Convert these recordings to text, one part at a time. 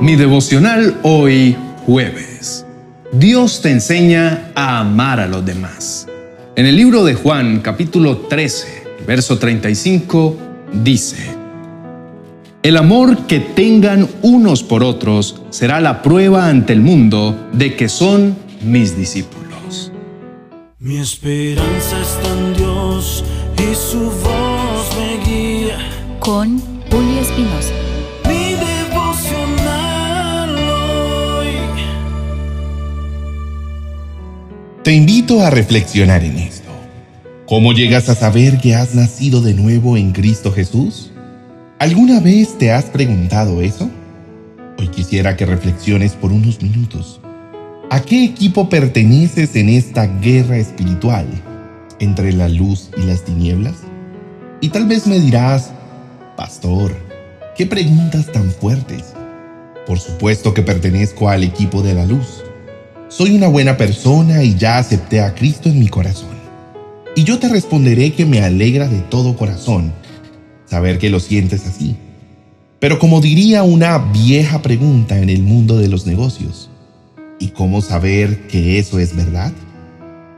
Mi devocional hoy jueves. Dios te enseña a amar a los demás. En el libro de Juan capítulo 13, verso 35, dice, El amor que tengan unos por otros será la prueba ante el mundo de que son mis discípulos. Mi esperanza está en Dios y su voz me guía. Con a reflexionar en esto. ¿Cómo llegas a saber que has nacido de nuevo en Cristo Jesús? ¿Alguna vez te has preguntado eso? Hoy quisiera que reflexiones por unos minutos. ¿A qué equipo perteneces en esta guerra espiritual entre la luz y las tinieblas? Y tal vez me dirás, Pastor, ¿qué preguntas tan fuertes? Por supuesto que pertenezco al equipo de la luz. Soy una buena persona y ya acepté a Cristo en mi corazón. Y yo te responderé que me alegra de todo corazón saber que lo sientes así. Pero como diría una vieja pregunta en el mundo de los negocios, ¿Y cómo saber que eso es verdad?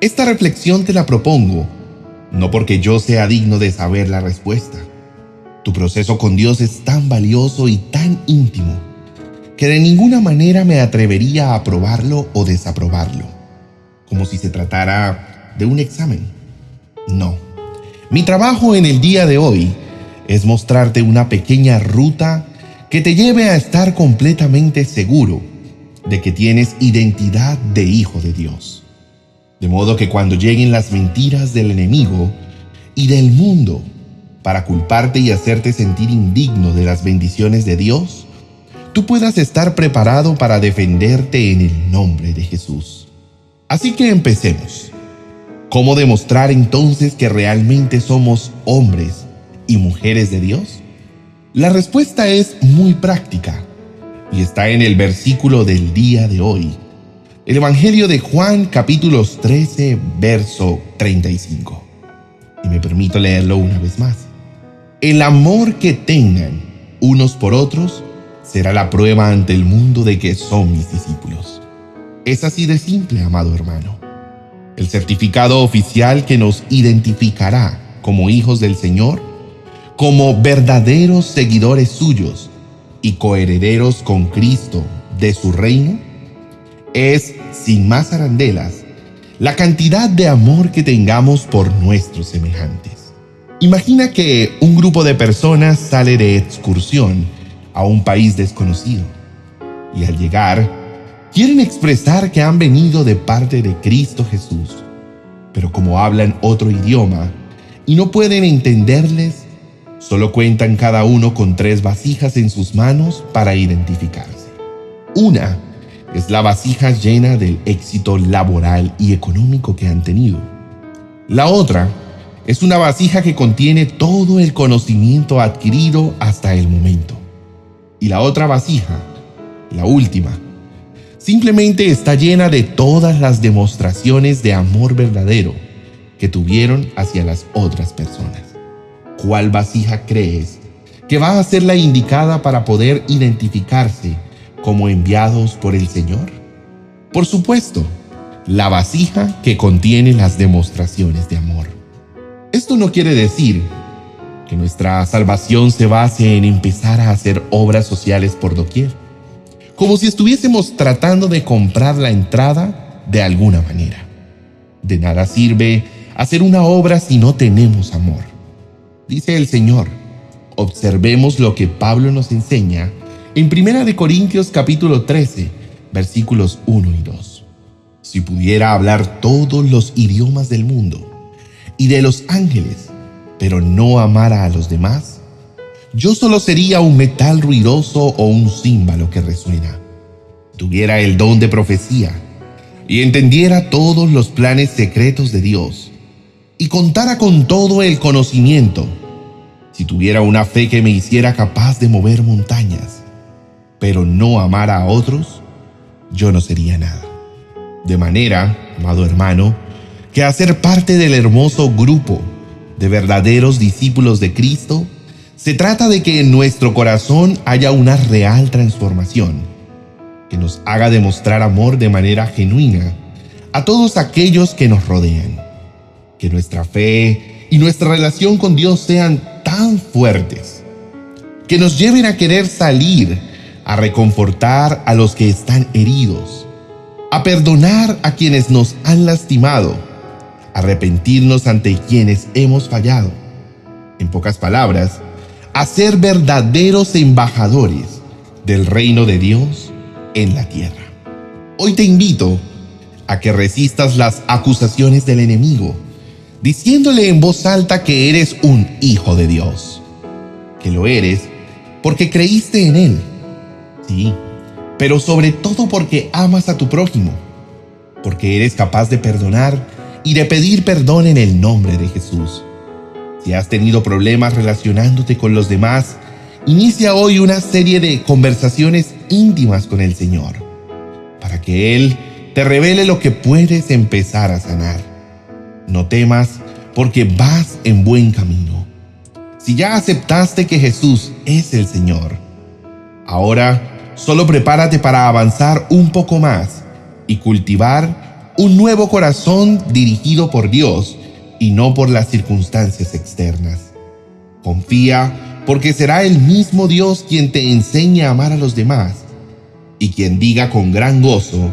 Esta reflexión te la propongo, no porque yo sea digno de saber la respuesta. Tu proceso con Dios es tan valioso y tan íntimo que de ninguna manera me atrevería a aprobarlo o desaprobarlo, como si se tratara de un examen. No. Mi trabajo en el día de hoy es mostrarte una pequeña ruta que te lleve a estar completamente seguro de que tienes identidad de hijo de Dios. De modo que cuando lleguen las mentiras del enemigo y del mundo para culparte y hacerte sentir indigno de las bendiciones de Dios, puedas estar preparado para defenderte en el nombre de Jesús. Así que empecemos. ¿Cómo demostrar entonces que realmente somos hombres y mujeres de Dios? La respuesta es muy práctica y está en el versículo del día de hoy. El Evangelio de Juan capítulos 13, verso 35. Y me permito leerlo una vez más. El amor que tengan unos por otros será la prueba ante el mundo de que son mis discípulos. Es así de simple, amado hermano. El certificado oficial que nos identificará como hijos del Señor, como verdaderos seguidores suyos, y coherederos con Cristo de su reino, es, sin más arandelas, la cantidad de amor que tengamos por nuestros semejantes. Imagina que un grupo de personas sale de excursión a un país desconocido y al llegar quieren expresar que han venido de parte de Cristo Jesús, pero como hablan otro idioma y no pueden entenderles, Solo cuentan cada uno con tres vasijas en sus manos para identificarse. Una es la vasija llena del éxito laboral y económico que han tenido. La otra es una vasija que contiene todo el conocimiento adquirido hasta el momento. Y la otra vasija, la última, simplemente está llena de todas las demostraciones de amor verdadero que tuvieron hacia las otras personas. ¿Cuál vasija crees que va a ser la indicada para poder identificarse como enviados por el Señor? Por supuesto, la vasija que contiene las demostraciones de amor. Esto no quiere decir que nuestra salvación se base en empezar a hacer obras sociales por doquier, como si estuviésemos tratando de comprar la entrada de alguna manera. De nada sirve hacer una obra si no tenemos amor dice el Señor. Observemos lo que Pablo nos enseña en 1 Corintios capítulo 13, versículos 1 y 2. Si pudiera hablar todos los idiomas del mundo y de los ángeles, pero no amara a los demás, yo solo sería un metal ruidoso o un címbalo que resuena. Tuviera el don de profecía y entendiera todos los planes secretos de Dios y contara con todo el conocimiento si tuviera una fe que me hiciera capaz de mover montañas, pero no amara a otros, yo no sería nada. De manera, amado hermano, que hacer parte del hermoso grupo de verdaderos discípulos de Cristo Se trata de que en nuestro corazón haya una real transformación, que nos haga demostrar amor de manera genuina a todos aquellos que nos rodean, que nuestra fe y nuestra relación con Dios sean tan fuertes, que nos lleven a querer salir a reconfortar a los que están heridos, a perdonar a quienes nos han lastimado, arrepentirnos ante quienes hemos fallado. En pocas palabras, a ser verdaderos embajadores del reino de Dios en la tierra. Hoy te invito a que resistas las acusaciones del enemigo, diciéndole en voz alta que eres un hijo de Dios, que lo eres porque creíste en Él. Sí, pero sobre todo porque amas a tu prójimo, porque eres capaz de perdonar y de pedir perdón en el nombre de Jesús. Si has tenido problemas relacionándote con los demás, inicia hoy una serie de conversaciones íntimas con el Señor, para que Él te revele lo que puedes empezar a sanar. No temas, porque vas en buen camino. Si ya aceptaste que Jesús es el Señor, ahora solo prepárate para avanzar un poco más y cultivar un nuevo corazón dirigido por Dios y no por las circunstancias externas. Confía porque será el mismo Dios quien te enseñe a amar a los demás y quien diga con gran gozo,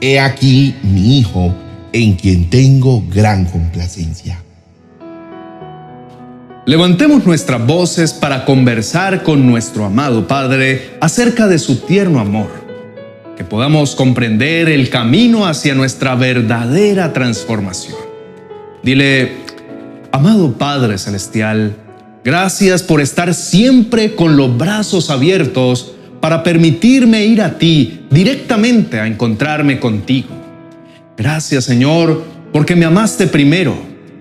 He aquí mi Hijo, en quien tengo gran complacencia. Levantemos nuestras voces para conversar con nuestro amado Padre acerca de su tierno amor, que podamos comprender el camino hacia nuestra verdadera transformación. Dile, amado Padre Celestial, gracias por estar siempre con los brazos abiertos para permitirme ir a ti directamente a encontrarme contigo. Gracias Señor, porque me amaste primero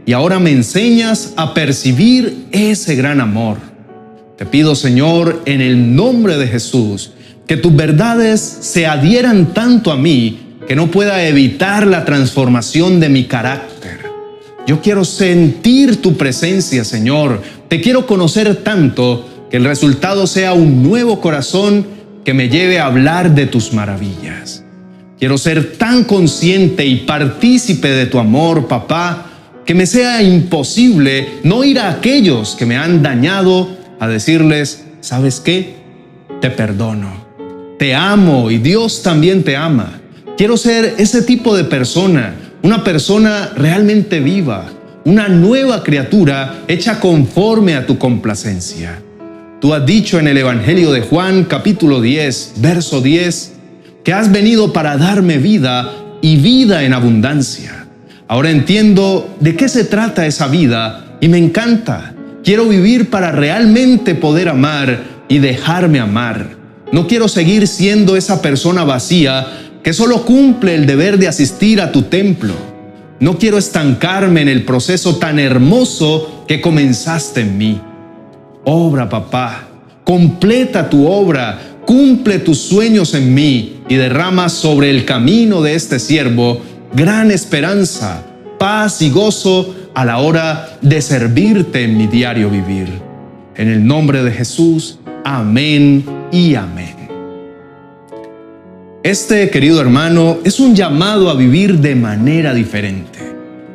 y ahora me enseñas a percibir ese gran amor. Te pido Señor, en el nombre de Jesús, que tus verdades se adhieran tanto a mí que no pueda evitar la transformación de mi carácter yo quiero sentir tu presencia, Señor. Te quiero conocer tanto que el resultado sea un nuevo corazón que me lleve a hablar de tus maravillas. Quiero ser tan consciente y partícipe de tu amor, papá, que me sea imposible no ir a aquellos que me han dañado a decirles, ¿sabes qué? Te perdono. Te amo y Dios también te ama. Quiero ser ese tipo de persona una persona realmente viva, una nueva criatura hecha conforme a tu complacencia. Tú has dicho en el Evangelio de Juan capítulo 10, verso 10, que has venido para darme vida y vida en abundancia. Ahora entiendo de qué se trata esa vida y me encanta. Quiero vivir para realmente poder amar y dejarme amar. No quiero seguir siendo esa persona vacía que solo cumple el deber de asistir a tu templo. No quiero estancarme en el proceso tan hermoso que comenzaste en mí. Obra, papá, completa tu obra, cumple tus sueños en mí y derrama sobre el camino de este siervo gran esperanza, paz y gozo a la hora de servirte en mi diario vivir. En el nombre de Jesús, amén y amén. Este, querido hermano, es un llamado a vivir de manera diferente.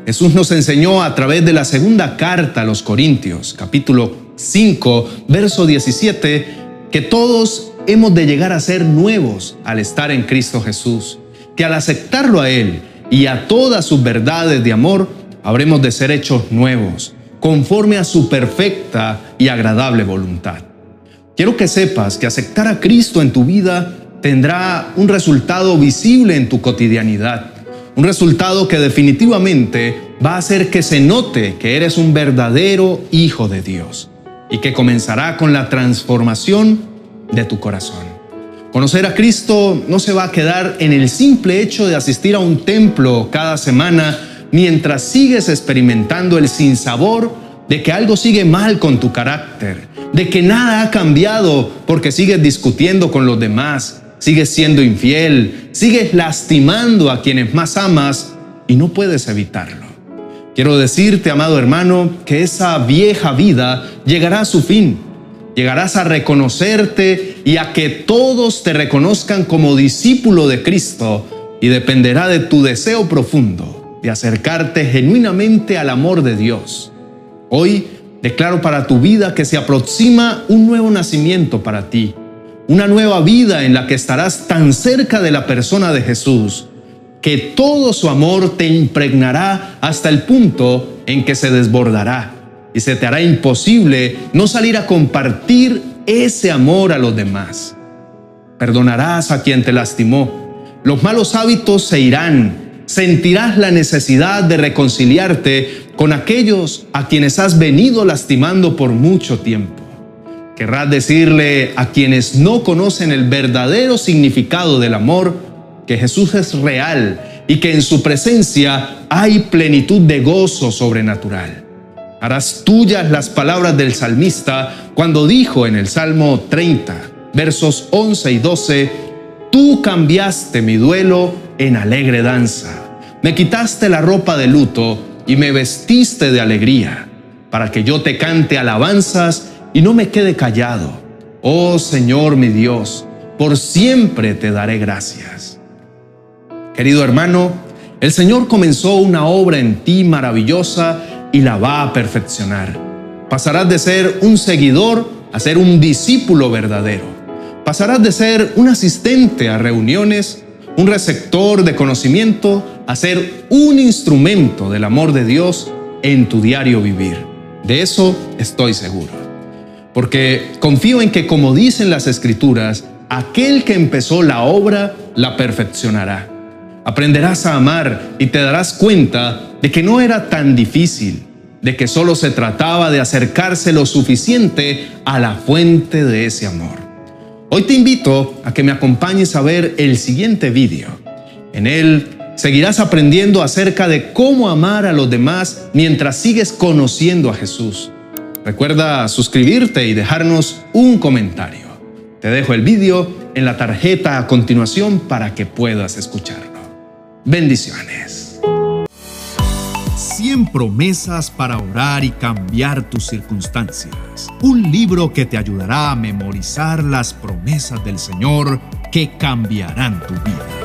Jesús nos enseñó a través de la segunda carta a los Corintios, capítulo 5, verso 17, que todos hemos de llegar a ser nuevos al estar en Cristo Jesús, que al aceptarlo a Él y a todas sus verdades de amor, habremos de ser hechos nuevos, conforme a su perfecta y agradable voluntad. Quiero que sepas que aceptar a Cristo en tu vida tendrá un resultado visible en tu cotidianidad. Un resultado que definitivamente va a hacer que se note que eres un verdadero hijo de Dios y que comenzará con la transformación de tu corazón. Conocer a Cristo no se va a quedar en el simple hecho de asistir a un templo cada semana mientras sigues experimentando el sinsabor de que algo sigue mal con tu carácter, de que nada ha cambiado porque sigues discutiendo con los demás, sigues siendo infiel, sigues lastimando a quienes más amas y no puedes evitarlo. Quiero decirte, amado hermano, que esa vieja vida llegará a su fin. llegarás a reconocerte y a que todos te reconozcan como discípulo de Cristo y dependerá de tu deseo profundo de acercarte genuinamente al amor de Dios. Hoy declaro para tu vida que se aproxima un nuevo nacimiento para ti, una nueva vida en la que estarás tan cerca de la persona de Jesús que todo su amor te impregnará hasta el punto en que se desbordará y se te hará imposible no salir a compartir ese amor a los demás. Perdonarás a quien te lastimó. Los malos hábitos se irán. Sentirás la necesidad de reconciliarte con aquellos a quienes has venido lastimando por mucho tiempo. Querrás decirle a quienes no conocen el verdadero significado del amor que Jesús es real y que en su presencia hay plenitud de gozo sobrenatural. Harás tuyas las palabras del salmista cuando dijo en el Salmo 30, versos 11 y 12, Tú cambiaste mi duelo en alegre danza, me quitaste la ropa de luto y me vestiste de alegría, para que yo te cante alabanzas y no me quede callado. Oh Señor mi Dios, por siempre te daré gracias. Querido hermano, el Señor comenzó una obra en ti maravillosa y la va a perfeccionar. Pasarás de ser un seguidor a ser un discípulo verdadero. Pasarás de ser un asistente a reuniones, un receptor de conocimiento, a ser un instrumento del amor de Dios en tu diario vivir. De eso estoy seguro. Porque confío en que, como dicen las escrituras, aquel que empezó la obra la perfeccionará. Aprenderás a amar y te darás cuenta de que no era tan difícil, de que solo se trataba de acercarse lo suficiente a la fuente de ese amor. Hoy te invito a que me acompañes a ver el siguiente vídeo. En él seguirás aprendiendo acerca de cómo amar a los demás mientras sigues conociendo a Jesús. Recuerda suscribirte y dejarnos un comentario. Te dejo el vídeo en la tarjeta a continuación para que puedas escucharlo. Bendiciones. 100 promesas para orar y cambiar tus circunstancias. Un libro que te ayudará a memorizar las promesas del Señor que cambiarán tu vida.